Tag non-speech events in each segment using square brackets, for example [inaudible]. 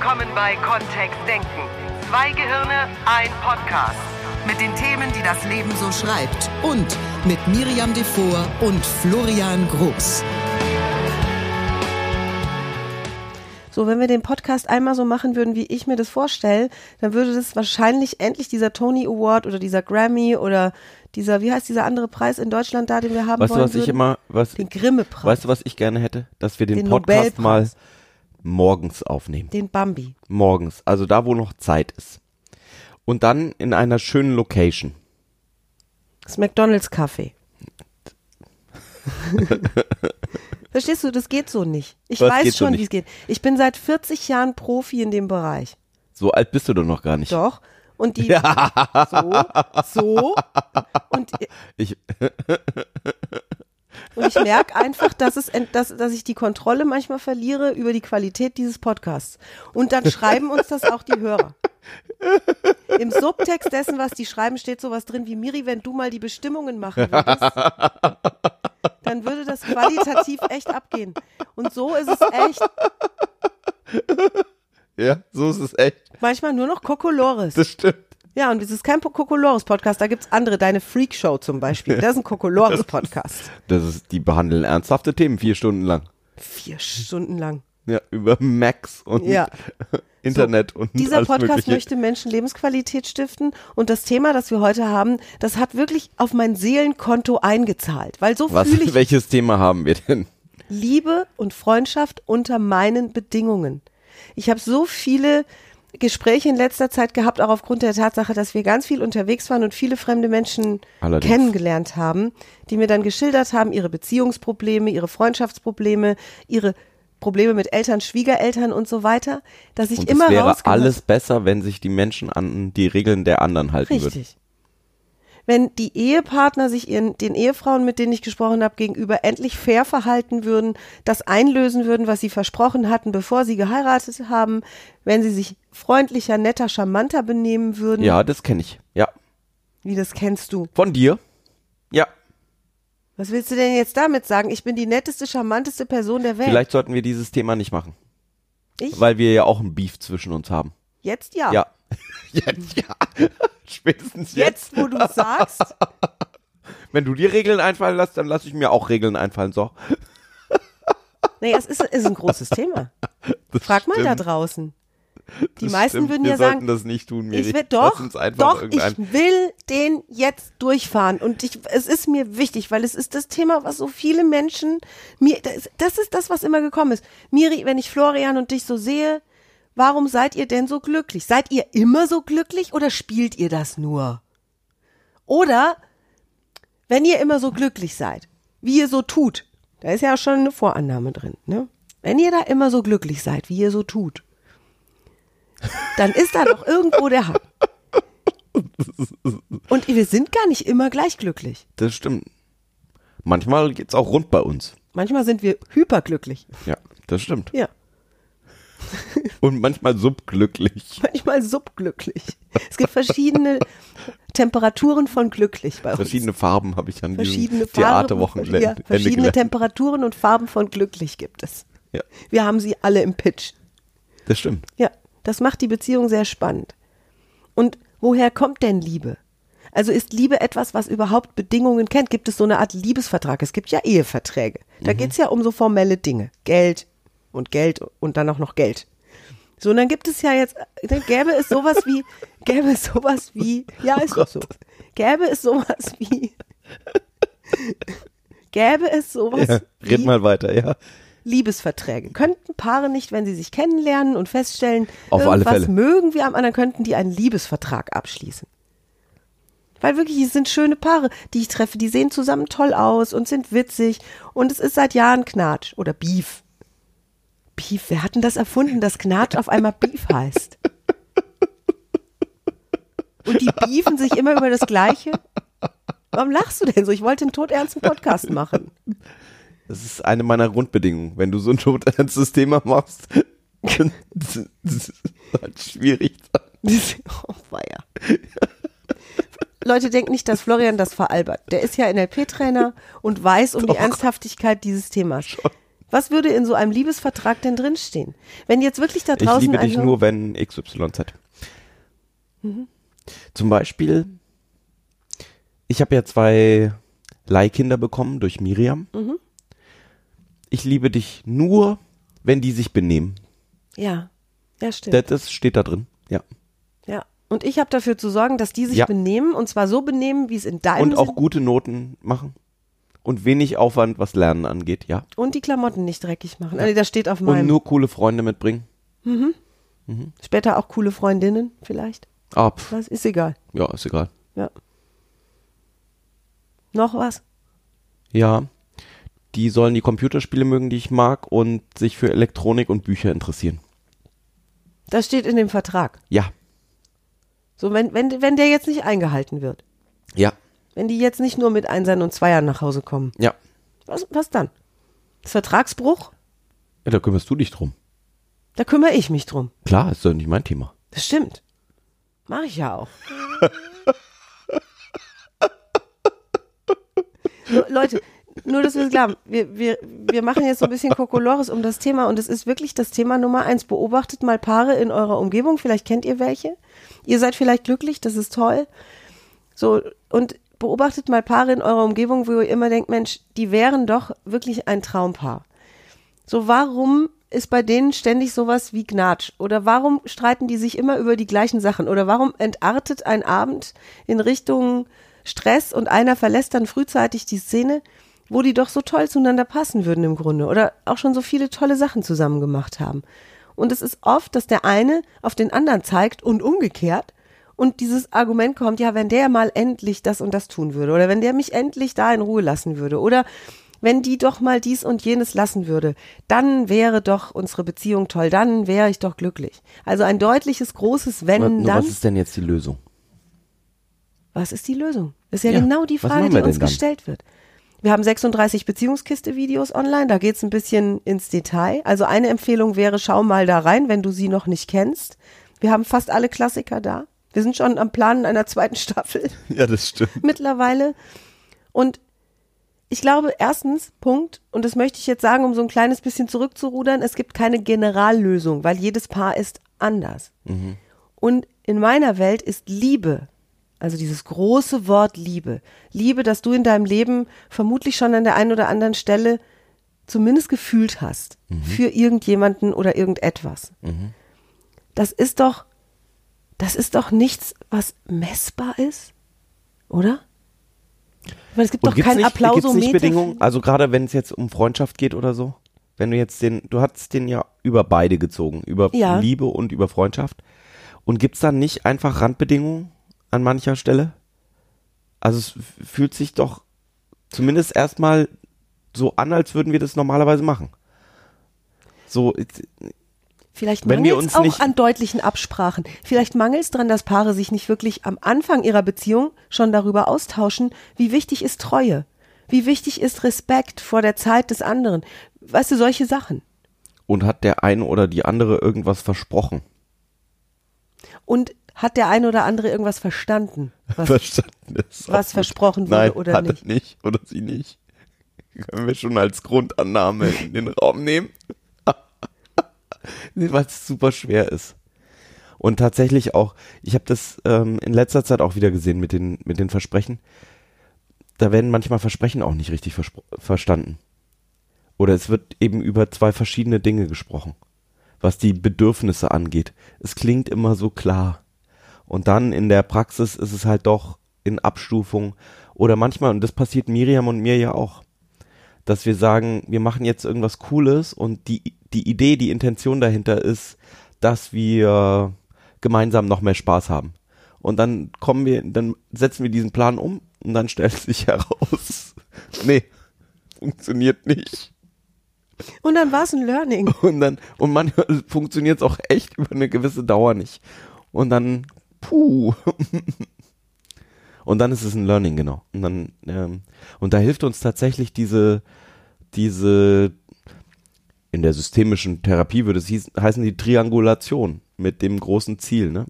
willkommen bei Kontext Denken. Zwei Gehirne, ein Podcast. Mit den Themen, die das Leben so schreibt. Und mit Miriam Devor und Florian Groß. So, wenn wir den Podcast einmal so machen würden, wie ich mir das vorstelle, dann würde das wahrscheinlich endlich dieser Tony Award oder dieser Grammy oder dieser, wie heißt dieser andere Preis in Deutschland da, den wir haben Weißt du, wollen was ich würden? immer, was, Den Grimme-Preis. weißt du, was ich gerne hätte? Dass wir den, Den Podcast mal. Morgens aufnehmen. Den Bambi. Morgens. Also da, wo noch Zeit ist. Und dann in einer schönen Location. Das McDonalds Kaffee. [laughs] Verstehst du, das geht so nicht. Ich Was weiß so schon, nicht? wie es geht. Ich bin seit 40 Jahren Profi in dem Bereich. So alt bist du doch noch gar nicht. Doch. Und die [laughs] so, so und, Ich, [laughs] und ich merke einfach, dass es dass, dass ich die Kontrolle manchmal verliere über die Qualität dieses Podcasts. Und dann schreiben uns das auch die Hörer. Im Subtext dessen, was die schreiben, steht sowas drin wie Miri, wenn du mal die Bestimmungen machen würdest, dann würde das qualitativ echt abgehen. Und so ist es echt. ja, so ist es echt. Manchmal nur noch Kokolores. Das stimmt. Ja, und es ist kein Kokolores-Podcast, da gibt's andere, deine Freakshow zum Beispiel. Das ist ein Kokolores-Podcast. [laughs] Das ist, die behandeln ernsthafte Themen vier Stunden lang. Vier Stunden lang. Ja, über Macs und Ja. [laughs] Internet und Dieser alles Podcast Mögliche. möchte Menschen Lebensqualität stiften und das Thema, das wir heute haben, das hat wirklich auf mein Seelenkonto eingezahlt, weil so Was, fühle ich welches Thema haben wir denn? Liebe und Freundschaft unter meinen Bedingungen. Ich habe so viele Gespräche in letzter Zeit gehabt, auch aufgrund der Tatsache, dass wir ganz viel unterwegs waren und viele fremde Menschen Allerdings. kennengelernt haben, die mir dann geschildert haben, ihre Beziehungsprobleme, ihre Freundschaftsprobleme, ihre Probleme mit Eltern, Schwiegereltern und so weiter, dass ich Und immer es wäre alles besser, wenn sich die Menschen an die Regeln der anderen halten würden. Richtig. Wenn die Ehepartner sich ihren, den Ehefrauen, mit denen ich gesprochen habe, gegenüber endlich fair verhalten würden, das einlösen würden, was sie versprochen hatten, bevor sie geheiratet haben, wenn sie sich freundlicher, netter, charmanter benehmen würden. Ja, das kenne ich. Ja. Wie das kennst du. Von dir? Ja. Was willst du denn jetzt damit sagen? Ich bin die netteste, charmanteste Person der Welt. Vielleicht sollten wir dieses Thema nicht machen, ich? weil wir ja auch ein Beef zwischen uns haben. jetzt ja. Ja. [laughs] Jetzt ja. [laughs] Spätestens jetzt. Jetzt, wo du sagst, [laughs] Wenn du dir Regeln einfallen lässt, dann lasse ich mir auch Regeln einfallen. So. naja, es ist, ist ein großes Thema. Das Frag mal da stimmt. draußen. Die Das meisten stimmt. würden wir ja sagen, das nicht tun, Miri. Ich will doch, doch, ich will den jetzt durchfahren und ich, es ist mir wichtig, weil es ist das Thema, was so viele Menschen mir, das, das ist das, was immer gekommen ist. Miri, wenn ich Florian und dich so sehe, warum seid ihr denn so glücklich? Seid ihr immer so glücklich oder spielt ihr das nur? Oder wenn ihr immer so glücklich seid, wie ihr so tut, da ist ja auch schon eine Vorannahme drin, ne? Wenn ihr da immer so glücklich seid, wie ihr so tut, dann ist da doch irgendwo der Haken. Und wir sind gar nicht immer gleich glücklich. Das stimmt. Manchmal geht's auch rund bei uns. Manchmal sind wir hyperglücklich. Ja, das stimmt. Ja, [laughs] Und manchmal subglücklich. manchmal subglücklich. Es gibt verschiedene Temperaturen von glücklich bei uns. Verschiedene Farben habe ich an verschiedene diesem Theaterwochenende ja, verschiedene gelernt. Temperaturen und Farben von glücklich gibt es. Ja, Wir haben sie alle im Pitch. das stimmt. Ja, das macht die Beziehung sehr spannend. Und woher kommt denn Liebe? Also ist Liebe etwas, was überhaupt Bedingungen kennt? Gibt es so eine Art Liebesvertrag? Es gibt ja Eheverträge. Da geht's ja um so formelle Dinge. Geld und Geld und dann auch noch Geld. So, und dann gibt es ja jetzt, dann gäbe es sowas wie, [laughs] gäbe es sowas wie, ja, ist doch so. Gäbe es sowas wie, [laughs] gäbe es sowas Ja, wie red mal weiter, ja. Liebesverträge. Könnten Paare nicht, wenn sie sich kennenlernen und feststellen, Auf Fälle. mögen wir am anderen, könnten die einen Liebesvertrag abschließen. Weil wirklich, es sind schöne Paare, die ich treffe, die sehen zusammen toll aus und sind witzig und es ist seit Jahren Knatsch oder Beef. Beef, wer hat denn das erfunden, dass Knatsch auf einmal Beef heißt? Und die beefen sich immer über das Gleiche? Warum lachst du denn so? Ich wollte einen todernsten Podcast machen. Das ist eine meiner Grundbedingungen. Wenn du so ein [laughs] todernstes Thema machst, kann das ist halt schwierig [laughs] oh, weia. Leute, denkt nicht, dass Florian das veralbert. Der ist ja NLP-Trainer und weiß um die Doch. Ernsthaftigkeit dieses Themas. Was würde in so einem Liebesvertrag denn drinstehen? Wenn jetzt wirklich da Ich draußen liebe dich nur, wenn XYZ. Zum Beispiel, ich habe ja zwei Leihkinder bekommen durch Miriam. Ich liebe dich nur, wenn die sich benehmen. Ja, ja, stimmt. Das, das steht da drin. Ja. ja. Und ich habe dafür zu sorgen, dass die sich Ja. benehmen und zwar so benehmen, wie es in deinem Und auch Sinn- gute Noten machen. Und wenig Aufwand, was Lernen angeht, ja. und die Klamotten nicht dreckig machen. Also das steht auf Und meinem. nur coole Freunde mitbringen. Später auch coole Freundinnen vielleicht. Ah, pf, Das ist egal. ja, ist egal. Ja. Noch was? Ja. Die sollen die Computerspiele mögen, die ich mag und sich für Elektronik und Bücher interessieren. Das steht in dem Vertrag. Ja. So, wenn, wenn, wenn der jetzt nicht eingehalten wird. Ja. Wenn die jetzt nicht nur mit Einsern und Zweiern nach Hause kommen. Ja. Was, was dann? Das Vertragsbruch? ja. Da kümmerst du dich drum. Da kümmere ich mich drum. Klar, ist doch nicht mein Thema. Das stimmt. Mache ich ja auch. [laughs] Leute, nur, dass wir es klar haben. Wir, wir, wir machen jetzt so ein bisschen Kokolores um das Thema und es ist wirklich das Thema Nummer eins. Beobachtet mal Paare in eurer Umgebung. Vielleicht kennt ihr welche. Ihr seid vielleicht glücklich, das ist toll. So, und beobachtet mal Paare in eurer Umgebung, wo ihr immer denkt, Mensch, die wären doch wirklich ein Traumpaar. So, warum ist bei denen ständig sowas wie Gnatsch? Oder warum streiten die sich immer über die gleichen Sachen? Oder warum entartet ein Abend in Richtung Stress und einer verlässt dann frühzeitig die Szene, wo die doch so toll zueinander passen würden im Grunde oder auch schon so viele tolle Sachen zusammen gemacht haben? Und es ist oft, dass der eine auf den anderen zeigt und umgekehrt. Und dieses Argument kommt, ja, wenn der mal endlich das und das tun würde oder wenn der mich endlich da in Ruhe lassen würde oder wenn die doch mal dies und jenes lassen würde, dann wäre doch unsere Beziehung toll, dann wäre ich doch glücklich. Also ein deutliches, großes Wenn, Nur dann. was ist denn jetzt die Lösung? Was ist die Lösung? Das ist ja, Ja, genau die Frage, die uns gestellt wird. Wir haben 36 Beziehungskiste-Videos online, da geht's ein bisschen ins Detail. Also eine Empfehlung wäre, schau mal da rein, wenn du sie noch nicht kennst. Wir haben fast alle Klassiker da. Wir sind schon am Planen einer zweiten Staffel [laughs] Ja, das stimmt. mittlerweile. Und ich glaube, erstens, Punkt, und das möchte ich jetzt sagen, um so ein kleines bisschen zurückzurudern, es gibt keine Generallösung, weil jedes Paar ist anders. Und in meiner Welt ist Liebe, also dieses große Wort Liebe, Liebe, das du in deinem Leben vermutlich schon an der einen oder anderen Stelle zumindest gefühlt hast, für irgendjemanden oder irgendetwas. Das ist doch, das ist doch nichts, was messbar ist, oder? Weil es gibt Und doch gibt's kein nicht, gibt's Applausometer. nicht Bedingungen? Also gerade wenn es jetzt um Freundschaft geht oder so, wenn du jetzt den, du hast den ja über beide gezogen, über Ja. Liebe und über Freundschaft. Und gibt's da nicht einfach Randbedingungen an mancher Stelle? Also es fühlt sich doch zumindest erstmal so an, als würden wir das normalerweise machen. So, Vielleicht mangelt uns es auch an deutlichen Absprachen. Vielleicht mangelt es daran, dass Paare sich nicht wirklich am Anfang ihrer Beziehung schon darüber austauschen, wie wichtig ist Treue, wie wichtig ist Respekt vor der Zeit des anderen. Weißt du, solche Sachen. und hat der eine oder die andere irgendwas versprochen? Und hat der eine oder andere irgendwas verstanden, was, Verstanden ist. was versprochen wurde Nein, oder hat nicht? er nicht oder sie nicht. Können wir schon als Grundannahme in den Raum nehmen. [laughs] Weil es super schwer ist. Und tatsächlich auch, ich habe das ähm, in letzter Zeit auch wieder gesehen mit den, mit den Versprechen. Da werden manchmal Versprechen auch nicht richtig verstanden. Oder es wird eben über zwei verschiedene Dinge gesprochen, was die Bedürfnisse angeht. Es klingt immer so klar. Und dann in der Praxis ist es halt doch in Abstufung. Oder manchmal, und das passiert Miriam und mir ja auch, dass wir sagen, wir machen jetzt irgendwas Cooles und die, die Idee, die Intention dahinter ist, dass wir gemeinsam noch mehr Spaß haben. Und dann kommen wir, dann setzen wir diesen Plan um und dann stellt [laughs] sich heraus, nee, funktioniert nicht. Und dann war es ein Learning. [laughs] Und dann, und manchmal funktioniert es auch echt über eine gewisse Dauer nicht. Und dann, puh. [laughs] Und dann ist es ein Learning, genau. Und dann, ähm, und da hilft uns tatsächlich diese, diese, in der systemischen Therapie würde es hieß, heißen die Triangulation mit dem großen Ziel, ne?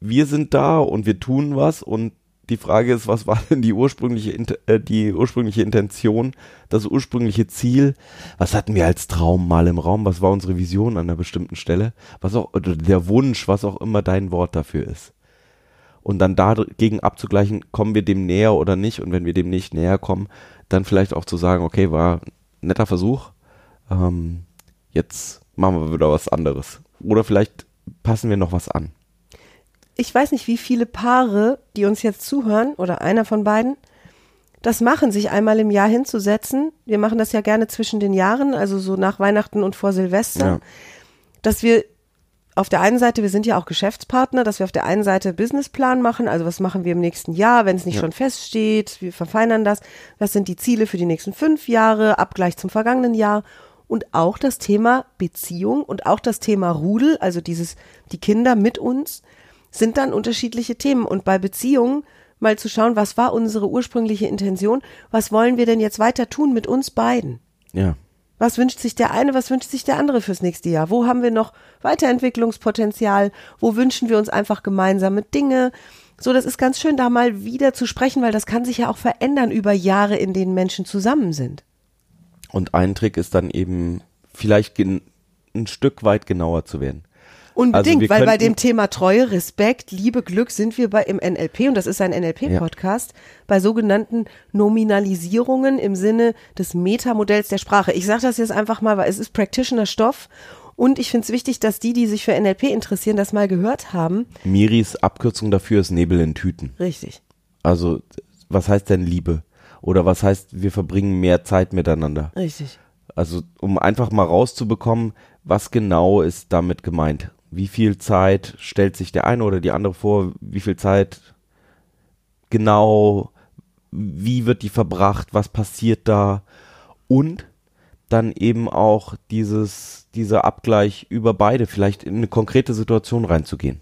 Wir sind da und wir tun was und die Frage ist, was war denn die ursprüngliche, äh, die ursprüngliche Intention, das ursprüngliche Ziel? Was hatten wir als Traum mal im Raum? Was war unsere Vision an einer bestimmten Stelle? Was auch, oder der Wunsch, was auch immer dein Wort dafür ist. Und dann dagegen abzugleichen, kommen wir dem näher oder nicht? Und wenn wir dem nicht näher kommen, dann vielleicht auch zu sagen, okay, war ein netter Versuch. Ähm, jetzt machen wir wieder was anderes. Oder vielleicht passen wir noch was an. Ich weiß nicht, wie viele Paare, die uns jetzt zuhören, oder einer von beiden, das machen, sich einmal im Jahr hinzusetzen. Wir machen das ja gerne zwischen den Jahren, also so nach Weihnachten und vor Silvester, Ja. dass wir auf der einen Seite, wir sind ja auch Geschäftspartner, dass wir auf der einen Seite Businessplan machen, also was machen wir im nächsten Jahr, wenn es nicht Ja. schon feststeht, wir verfeinern das, was sind die Ziele für die nächsten fünf Jahre, Abgleich zum vergangenen Jahr und auch das Thema Beziehung und auch das Thema Rudel, also dieses, die Kinder mit uns, sind dann unterschiedliche Themen. Und bei Beziehungen mal zu schauen, was war unsere ursprüngliche Intention, was wollen wir denn jetzt weiter tun mit uns beiden? Ja. Was wünscht sich der eine, was wünscht sich der andere fürs nächste Jahr? Wo haben wir noch Weiterentwicklungspotenzial? Wo wünschen wir uns einfach gemeinsame Dinge? So, das ist ganz schön, da mal wieder zu sprechen, weil das kann sich ja auch verändern über Jahre, in denen Menschen zusammen sind. Und ein Trick ist dann eben vielleicht ein Stück weit genauer zu werden. Unbedingt, Also weil bei dem Thema Treue, Respekt, Liebe, Glück sind wir bei im NLP und das ist ein NLP-Podcast bei sogenannten Nominalisierungen im Sinne des Metamodells der Sprache. Ich sage das jetzt einfach mal, weil es ist Practitioner-Stoff und ich finde es wichtig, dass die, die sich für NLP interessieren, das mal gehört haben. Miris Abkürzung dafür ist Nebel in Tüten. Richtig. Also, was heißt denn Liebe? Oder was heißt, wir verbringen mehr Zeit miteinander? Richtig. Also, um einfach mal rauszubekommen, was genau ist damit gemeint? Wie viel Zeit stellt sich der eine oder die andere vor? Wie viel Zeit genau? Wie wird die verbracht? Was passiert da? Und dann eben auch dieses, dieser Abgleich über beide, vielleicht in eine konkrete Situation reinzugehen.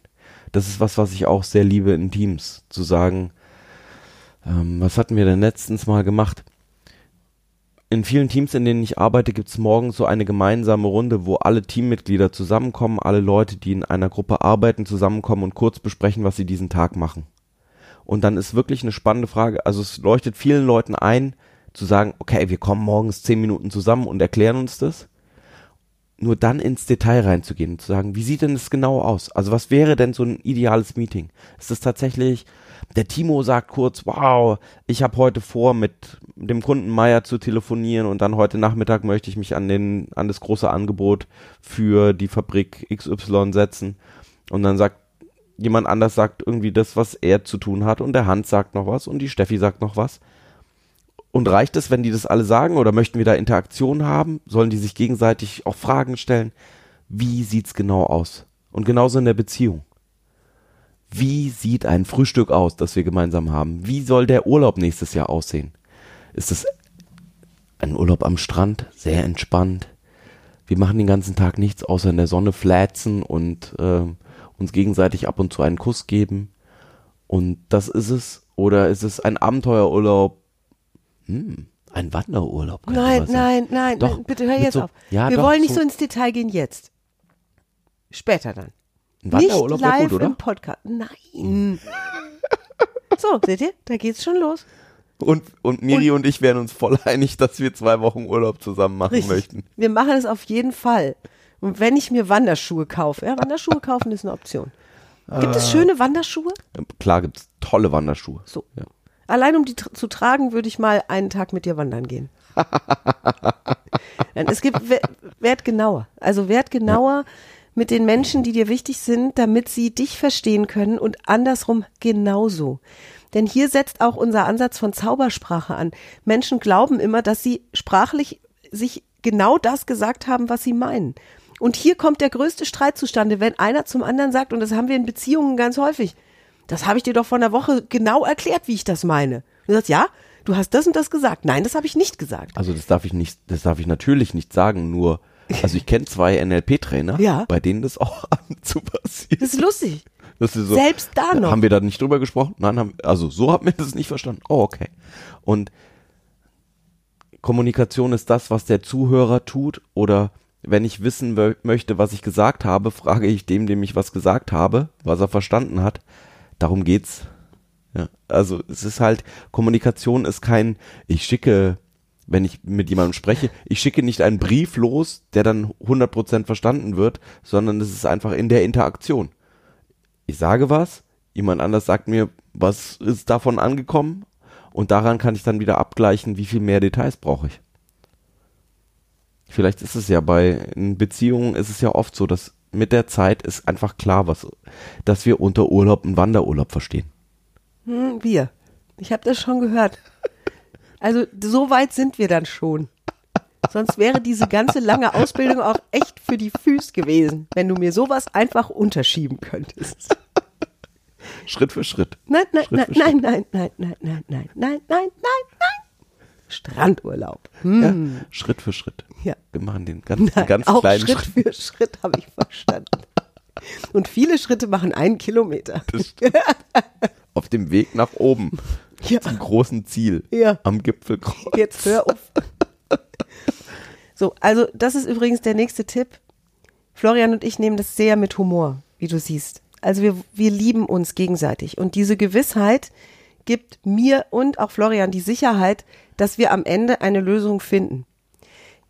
Das ist was, was ich auch sehr liebe in Teams, zu sagen, ähm, was hatten wir denn letztens mal gemacht? In vielen Teams, in denen ich arbeite, gibt es morgens so eine gemeinsame Runde, wo alle Teammitglieder zusammenkommen, alle Leute, die in einer Gruppe arbeiten, zusammenkommen und kurz besprechen, was sie diesen Tag machen. Und dann ist wirklich eine spannende Frage, also es leuchtet vielen Leuten ein, zu sagen, okay, wir kommen morgens zehn Minuten zusammen und erklären uns das. Nur dann ins Detail reinzugehen und zu sagen, wie sieht denn das genau aus? Also was wäre denn so ein ideales Meeting? Ist es tatsächlich, der Timo sagt kurz, wow, ich habe heute vor, mit dem Kunden Meier zu telefonieren und dann heute Nachmittag möchte ich mich an den, an das große Angebot für die Fabrik XY setzen. Und dann sagt jemand anders sagt irgendwie das, was er zu tun hat und der Hans sagt noch was und die Steffi sagt noch was. Und reicht es, wenn die das alle sagen oder möchten wir da Interaktion haben? Sollen die sich gegenseitig auch Fragen stellen? Wie sieht's genau aus? Und genauso in der Beziehung. Wie sieht ein Frühstück aus, das wir gemeinsam haben? Wie soll der Urlaub nächstes Jahr aussehen? Ist es ein Urlaub am Strand, sehr entspannt? Wir machen den ganzen Tag nichts außer in der Sonne flätzen und äh, uns gegenseitig ab und zu einen Kuss geben. Und das ist es. Oder ist es ein Abenteuerurlaub? Hm, ein Wanderurlaub. Nein, nein, nein, Doch, nein, bitte hör jetzt so- auf. Ja, Wir doch, wollen nicht so- so ins Detail gehen jetzt. Später dann. Ein Wanderurlaub nicht live gut, oder? im Podcast. Nein. [laughs] so, seht ihr? Da geht's schon los. Und, und Miri und, ich wären uns voll einig, dass wir zwei Wochen Urlaub zusammen machen Richtig. möchten. Wir machen es auf jeden Fall. Und wenn ich mir Wanderschuhe kaufe, ja, Wanderschuhe kaufen ist eine Option. Gibt Ah. es schöne Wanderschuhe? Klar gibt's tolle Wanderschuhe. So. Ja. Allein um die zu tragen, würde ich mal einen Tag mit dir wandern gehen. [laughs] Es gibt, wer- werd genauer. Also werd genauer mit den Menschen, die dir wichtig sind, damit sie dich verstehen können und andersrum genauso. Denn hier setzt auch unser Ansatz von Zaubersprache an. Menschen glauben immer, dass sie sprachlich sich genau das gesagt haben, was sie meinen. Und hier kommt der größte Streit zustande, wenn einer zum anderen sagt, und das haben wir in Beziehungen ganz häufig, das habe ich dir doch vor einer Woche genau erklärt, wie ich das meine. Und du sagst, ja, du hast das und das gesagt. Nein, das habe ich nicht gesagt. Also das darf ich nicht, das darf ich natürlich nicht sagen, nur, also ich kenne zwei NLP-Trainer, Ja. bei denen das auch [laughs] ab und zu passiert. Das ist lustig. Das ist so, Selbst da noch. Haben wir da nicht drüber gesprochen? Nein, haben, also so hat mir [laughs] das nicht verstanden. Oh, okay. Und Kommunikation ist das, was der Zuhörer tut oder wenn ich wissen mö- möchte, was ich gesagt habe, frage ich dem, dem ich was gesagt habe, was er verstanden hat. Darum geht's Ja, also es ist halt, Kommunikation ist kein, ich schicke, wenn ich mit jemandem spreche, ich schicke nicht einen Brief los, der dann 100% verstanden wird, sondern es ist einfach in der Interaktion. Ich sage was, jemand anders sagt mir, was ist davon angekommen und daran kann ich dann wieder abgleichen, wie viel mehr Details brauche ich. Vielleicht ist es ja bei Beziehungen ist es ja oft so, dass mit der Zeit ist einfach klar, was, dass wir unter Urlaub einen Wanderurlaub verstehen. Hm, wir. Ich habe das schon gehört. Also so weit sind wir dann schon. Sonst wäre diese ganze lange Ausbildung auch echt für die Füße gewesen, wenn du mir sowas einfach unterschieben könntest. Schritt für Schritt. Nein, nein, Schritt nein, für nein, nein, nein, nein, nein, nein, nein, nein, nein, nein. Strandurlaub. Hm. Ja, Schritt für Schritt. Ja. Wir machen den [laughs] ganz, Nein, ganz auch kleinen Schritt Schritt. für Schritt habe ich verstanden. Und viele Schritte machen einen Kilometer. [laughs] Auf dem Weg nach oben. Ja. Zum großen Ziel. Ja. Am Gipfelkreuz. Jetzt hör auf. So, also das ist übrigens der nächste Tipp. Florian und ich nehmen das sehr mit Humor, wie du siehst. Also wir, wir lieben uns gegenseitig. Und diese Gewissheit gibt mir und auch Florian die Sicherheit, dass wir am Ende eine Lösung finden.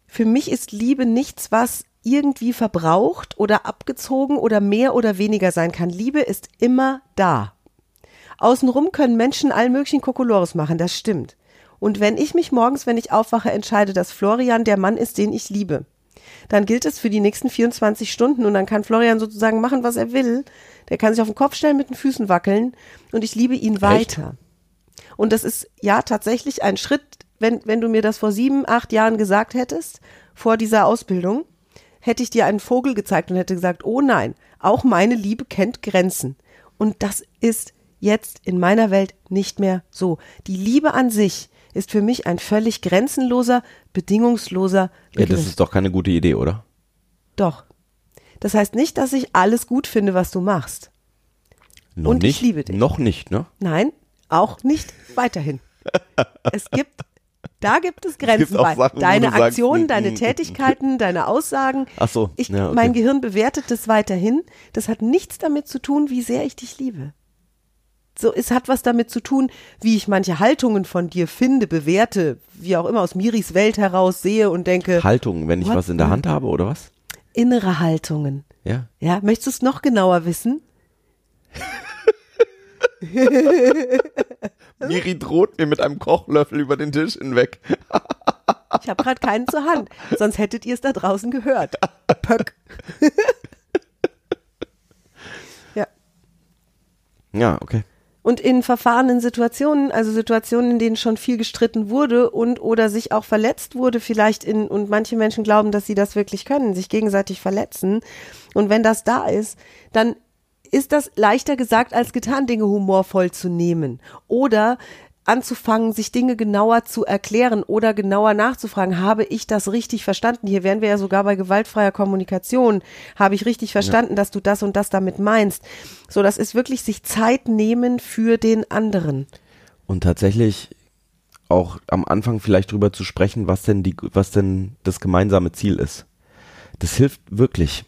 Für mich ist Liebe nichts, was irgendwie verbraucht oder abgezogen oder mehr oder weniger sein kann. Liebe ist immer da. Außenrum können Menschen allen möglichen Kokolores machen, das stimmt. Und wenn ich mich morgens, wenn ich aufwache, entscheide, dass Florian der Mann ist, den ich liebe, dann gilt es für die nächsten 24 Stunden und dann kann Florian sozusagen machen, was er will. Der kann sich auf den Kopf stellen, mit den Füßen wackeln und ich liebe ihn weiter. Und das ist ja tatsächlich ein Schritt, wenn, wenn du mir das vor sieben, acht Jahren gesagt hättest, vor dieser Ausbildung, hätte ich dir einen Vogel gezeigt und hätte gesagt, oh nein, auch meine Liebe kennt Grenzen. Und das ist jetzt in meiner Welt nicht mehr so. Die Liebe an sich ist für mich ein völlig grenzenloser, bedingungsloser Ja, Begriff. das ist doch keine gute Idee, oder? Doch. Das heißt nicht, dass ich alles gut finde, was du machst. Noch Und ich nicht, liebe dich. Noch nicht, ne? Nein, auch nicht weiterhin. Es gibt, da gibt es [laughs] Grenzen gibt bei. Sachen, wo deine Aktionen, mm, deine mm, Tätigkeiten, deine Aussagen. Ach so, Ich, ja, okay. Mein Gehirn bewertet das weiterhin. Das hat nichts damit zu tun, wie sehr ich dich liebe. So, es hat was damit zu tun, wie ich manche Haltungen von dir finde, bewerte, wie auch immer aus Miris Welt heraus sehe und denke, Haltung, wenn ich What? was in der Hand habe, oder was? innere Haltungen. Ja. Ja, möchtest du es noch genauer wissen? [laughs] Miri droht mir mit einem Kochlöffel über den Tisch hinweg. Ich habe gerade keinen zur Hand, sonst hättet ihr es da draußen gehört. Pöck. [laughs] ja. Ja, okay. Und in verfahrenen Situationen, also Situationen, in denen schon viel gestritten wurde und oder sich auch verletzt wurde, vielleicht in, und manche Menschen glauben, dass sie das wirklich können, sich gegenseitig verletzen. Und wenn das da ist, dann ist das leichter gesagt als getan, Dinge humorvoll zu nehmen. Oder anzufangen, sich Dinge genauer zu erklären oder genauer nachzufragen, habe ich das richtig verstanden? Hier wären wir ja sogar bei gewaltfreier Kommunikation. Habe ich richtig verstanden, dass du das und das damit meinst? So, das ist wirklich sich Zeit nehmen für den anderen. Und tatsächlich auch am Anfang vielleicht drüber zu sprechen, was denn die, was denn das gemeinsame Ziel ist. Das hilft wirklich,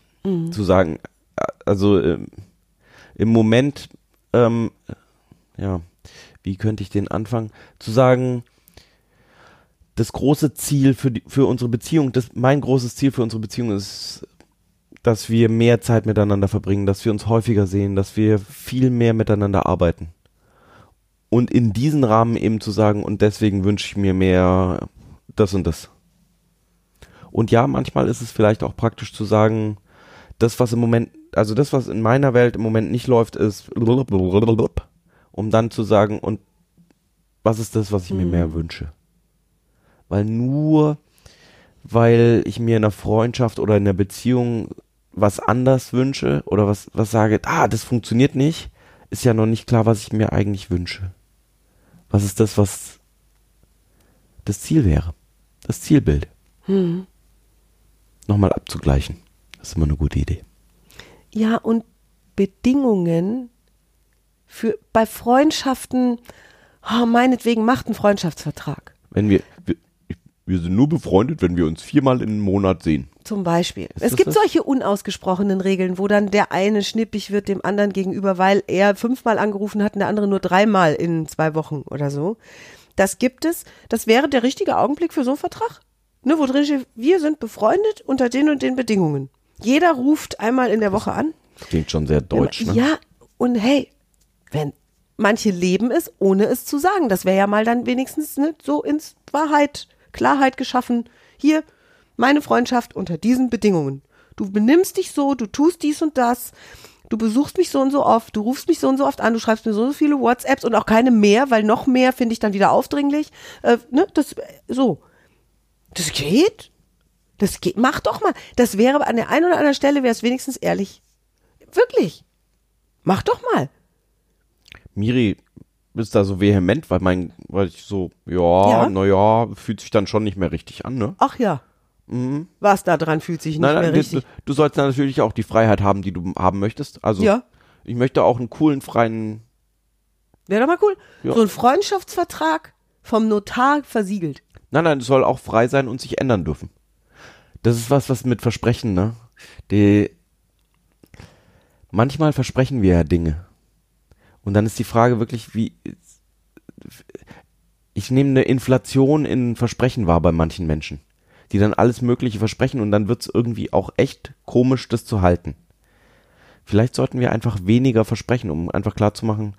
zu sagen, äh, also ähm, im Moment, ähm, ja, wie könnte ich den anfangen? Zu sagen, das große Ziel für die, für unsere Beziehung, das, mein großes Ziel für unsere Beziehung ist, dass wir mehr Zeit miteinander verbringen, dass wir uns häufiger sehen, dass wir viel mehr miteinander arbeiten. Und in diesen Rahmen eben zu sagen, und deswegen wünsche ich mir mehr das und das. Und ja, manchmal ist es vielleicht auch praktisch zu sagen, das, was im Moment, also das, was in meiner Welt im Moment nicht läuft, ist, um dann zu sagen, und was ist das, was ich mir mehr wünsche? Weil nur, weil ich mir in einer Freundschaft oder in einer Beziehung was anders wünsche oder was, was sage, ah, das funktioniert nicht, ist ja noch nicht klar, was ich mir eigentlich wünsche. Was ist das, was das Ziel wäre? Das Zielbild. Nochmal abzugleichen. Das ist immer eine gute Idee. Ja, und Bedingungen für, bei Freundschaften, oh, meinetwegen macht einen Freundschaftsvertrag. Wenn wir, wir, wir sind nur befreundet, wenn wir uns viermal im Monat sehen. Zum Beispiel. Ist es gibt das? solche unausgesprochenen Regeln, wo dann der eine schnippig wird dem anderen gegenüber, weil er fünfmal angerufen hat und der andere nur dreimal in zwei Wochen oder so. Das gibt es. Das wäre der richtige Augenblick für so einen Vertrag. Ne, wo drin steht, wir sind befreundet unter den und den Bedingungen. Jeder ruft einmal in der Woche an. Klingt schon sehr deutsch, ne? Ja, und hey, wenn manche leben es, ohne es zu sagen, das wäre ja mal dann wenigstens ne, so ins Wahrheit, Klarheit geschaffen. Hier, meine Freundschaft unter diesen Bedingungen. Du benimmst dich so, du tust dies und das, du besuchst mich so und so oft, du rufst mich so und so oft an, du schreibst mir so und so viele WhatsApps und auch keine mehr, weil noch mehr finde ich dann wieder aufdringlich. Äh, ne, das so. Das geht. Das geht. Mach doch mal. Das wäre an der einen oder anderen Stelle wäre es wenigstens ehrlich. Wirklich. Mach doch mal. Miri ist da so vehement, weil mein, weil ich so, ja, Ja. na ja, fühlt sich dann schon nicht mehr richtig an, ne? Ach ja. Was da dran fühlt sich nicht Nein, mehr nein, du, richtig. du sollst natürlich auch die Freiheit haben, die du haben möchtest. Also Ja. ich möchte auch einen coolen, freien, Wäre doch mal cool. Ja. So ein Freundschaftsvertrag vom Notar versiegelt. nein, nein, es soll auch frei sein und sich ändern dürfen. Das ist was, was mit Versprechen, ne? Die, manchmal versprechen wir ja Dinge. Und dann ist die Frage wirklich, wie, ich nehme eine Inflation in Versprechen wahr bei manchen Menschen, die dann alles Mögliche versprechen und dann wird's irgendwie auch echt komisch, das zu halten. Vielleicht sollten wir einfach weniger versprechen, um einfach klarzumachen,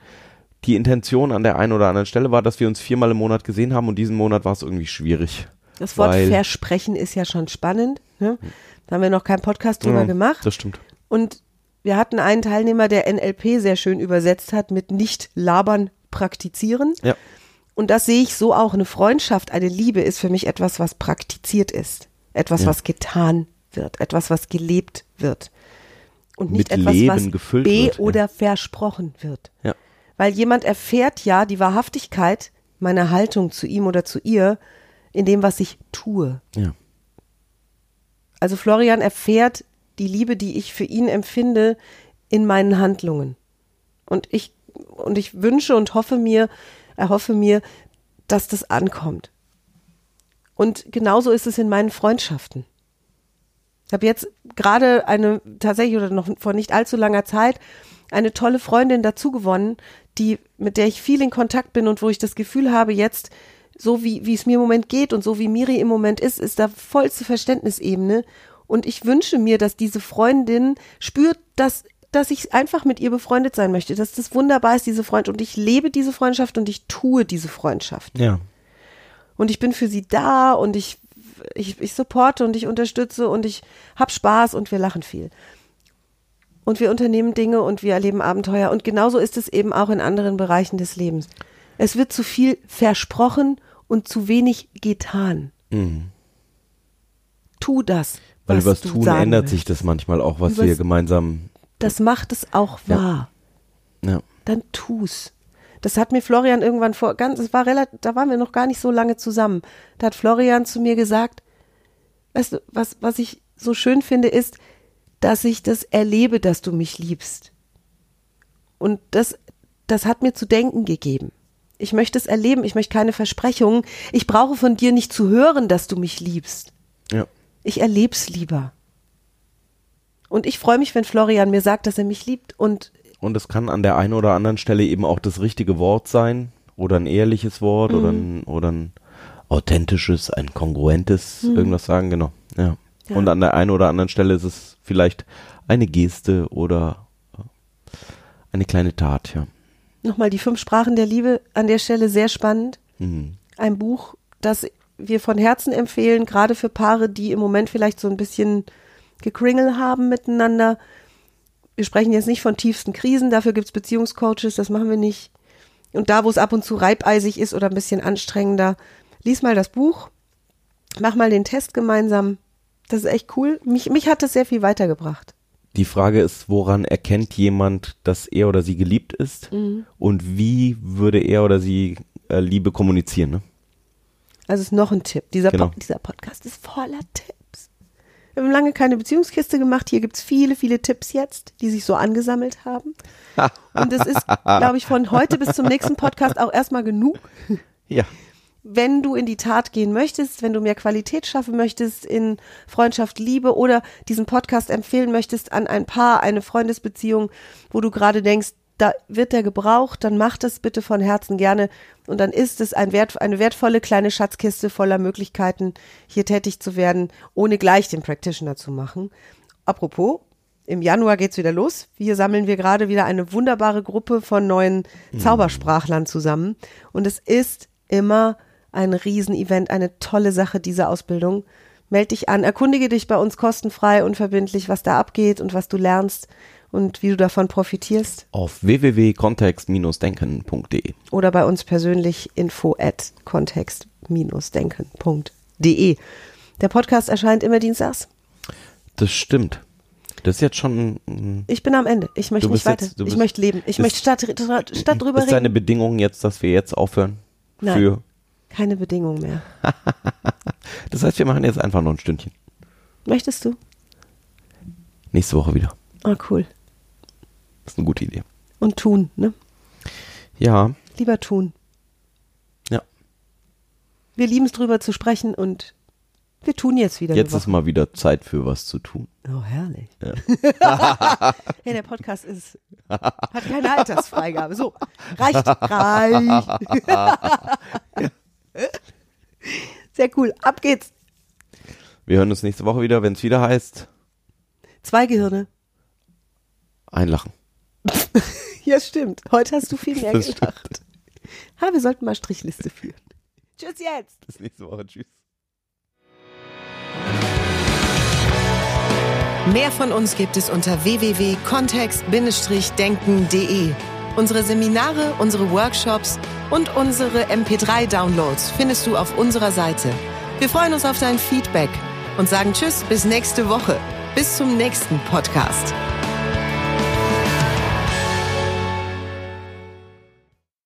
die Intention an der einen oder anderen Stelle war, dass wir uns viermal im Monat gesehen haben und diesen Monat war es irgendwie schwierig. Das Wort Versprechen ist ja schon spannend. Ne? Da haben wir noch keinen Podcast drüber Ja, gemacht. Das stimmt. Und wir hatten einen Teilnehmer, der NLP sehr schön übersetzt hat mit nicht labern, praktizieren. Ja. Und das sehe ich so auch. Eine Freundschaft, eine Liebe ist für mich etwas, was praktiziert ist. Etwas, Ja. was getan wird. Etwas, was gelebt wird. Und nicht Mit etwas, Leben was be- wird, ja. oder versprochen wird. Ja. Weil jemand erfährt ja die Wahrhaftigkeit meiner Haltung zu ihm oder zu ihr in dem, was ich tue. Ja. Also Florian erfährt die Liebe, die ich für ihn empfinde, in meinen Handlungen. Und ich, und ich wünsche und hoffe mir, erhoffe mir, dass das ankommt. Und genauso ist es in meinen Freundschaften. Ich habe jetzt gerade eine, tatsächlich oder noch vor nicht allzu langer Zeit, eine tolle Freundin dazu gewonnen, die, mit der ich viel in Kontakt bin und wo ich das Gefühl habe, jetzt, so wie, wie es mir im Moment geht und so wie Miri im Moment ist, ist da vollste Verständnisebene. Und ich wünsche mir, dass diese Freundin spürt, dass, dass ich einfach mit ihr befreundet sein möchte, dass das wunderbar ist, diese Freundschaft. Und ich lebe diese Freundschaft und ich tue diese Freundschaft Ja. und ich bin für sie da und ich, ich, ich supporte und ich unterstütze und ich hab Spaß und wir lachen viel. Und wir unternehmen Dinge und wir erleben Abenteuer. Und genauso ist es eben auch in anderen Bereichen des Lebens. Es wird zu viel versprochen und zu wenig getan. Tu das. Weil übers Tun ändert willst. sich das manchmal auch, was Übers- wir gemeinsam. Das macht es auch Ja. wahr. Ja. dann tu's. Das hat mir Florian irgendwann vor, ganz, es war relativ, da waren wir noch gar nicht so lange zusammen. Da hat Florian zu mir gesagt, weißt du, was, was ich so schön finde, ist, dass ich das erlebe, dass du mich liebst. Und das, das hat mir zu denken gegeben. Ich möchte es erleben, ich möchte keine Versprechungen. Ich brauche von dir nicht zu hören, dass du mich liebst. Ja. Ich erleb's lieber. Und ich freue mich, wenn Florian mir sagt, dass er mich liebt und Und es kann an der einen oder anderen Stelle eben auch das richtige Wort sein oder ein ehrliches Wort oder, Mhm. ein, oder ein authentisches, ein kongruentes, irgendwas sagen, genau. Ja. Mhm. Ja. Und an der einen oder anderen Stelle ist es vielleicht eine Geste oder äh, eine kleine Tat, ja. Nochmal die fünf Sprachen der Liebe an der Stelle sehr spannend. Mhm. Ein Buch, das wir von Herzen empfehlen, gerade für Paare, die im Moment vielleicht so ein bisschen gekringel haben miteinander. Wir sprechen jetzt nicht von tiefsten Krisen, dafür gibt's Beziehungscoaches, das machen wir nicht. Und da, wo es ab und zu reibeisig ist oder ein bisschen anstrengender, lies mal das Buch, mach mal den Test gemeinsam. Das ist echt cool. Mich, mich hat das sehr viel weitergebracht. Die Frage ist, woran erkennt jemand, dass er oder sie geliebt ist Mhm. und wie würde er oder sie äh, Liebe kommunizieren? Ne? Also ist noch ein Tipp. Dieser, Genau. Po- dieser Podcast ist voller Tipps. Wir haben lange keine Beziehungskiste gemacht. Hier gibt's viele, viele Tipps jetzt, die sich so angesammelt haben. Und es ist, [laughs] glaube ich, von heute bis zum nächsten Podcast auch erstmal genug. Ja. wenn du in die Tat gehen möchtest, wenn du mehr Qualität schaffen möchtest in Freundschaft, Liebe oder diesen Podcast empfehlen möchtest an ein Paar, eine Freundesbeziehung, wo du gerade denkst, da wird der gebraucht, dann mach das bitte von Herzen gerne. Und dann ist es ein wert, eine wertvolle kleine Schatzkiste voller Möglichkeiten, hier tätig zu werden, ohne gleich den Practitioner zu machen. Apropos, im Januar geht's wieder los. Hier sammeln wir gerade wieder eine wunderbare Gruppe von neuen Zaubersprachlern zusammen. Und es ist immer ein Riesenevent, eine tolle Sache, diese Ausbildung. Meld dich an, erkundige dich bei uns kostenfrei, unverbindlich, was da abgeht und was du lernst und wie du davon profitierst. Auf www.kontext-denken.de. Oder bei uns persönlich info at kontext-denken.de. Der Podcast erscheint immer dienstags. Das stimmt. Das ist jetzt schon. mm, Ich bin am Ende. Ich möchte nicht weiter. jetzt- ich möchte leben. Ich ist- möchte statt, statt drüber Ist deine reden. Bedingung jetzt, dass wir jetzt aufhören? Nein. Für. Keine Bedingung mehr. [laughs] Das heißt, wir machen jetzt einfach noch ein Stündchen. Möchtest du? Nächste Woche wieder. Ah, cool. Das ist eine gute Idee. Und tun, ne? Ja, Lieber tun. ja. Wir lieben es drüber zu sprechen und wir tun jetzt wieder. Jetzt ist mal wieder Zeit für was zu tun. Oh, herrlich. Ja. [laughs] der Podcast ist, hat keine Altersfreigabe. So, reicht, reicht. [laughs] Sehr cool. Ab geht's. Wir hören uns nächste Woche wieder, wenn es wieder heißt, Zwei Gehirne. einlachen. [laughs] Ja, stimmt. Heute hast du viel [laughs] mehr Das gelacht. Ha, wir sollten mal Strichliste führen. Tschüss jetzt. Bis nächste Woche. Tschüss. Mehr von uns gibt es unter www.kontext-denken.de. Unsere Seminare, unsere Workshops und unsere MP3-Downloads findest du auf unserer Seite. Wir freuen uns auf dein Feedback und sagen Tschüss bis nächste Woche. Bis zum nächsten Podcast.